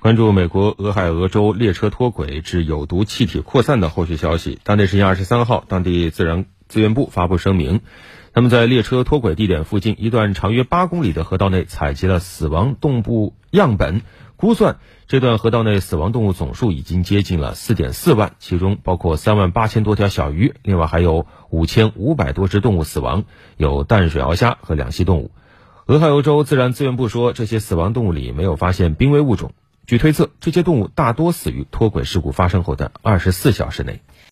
关注美国俄亥俄州列车脱轨致有毒气体扩散的后续消息，当地时间二十三号，当地自然资源部发布声明，他们在列车脱轨地点附近一段长约八公里的河道内采集了死亡动物样本。估算这段河道内死亡动物总数已经接近了四点四万，其中包括三万八千多条小鱼，另外还有五千五百多只动物死亡，有淡水鳌虾和两栖动物。俄亥俄州自然资源部说，这些死亡动物里没有发现濒危物种。据推测，这些动物大多死于脱轨事故发生后的二十四小时内。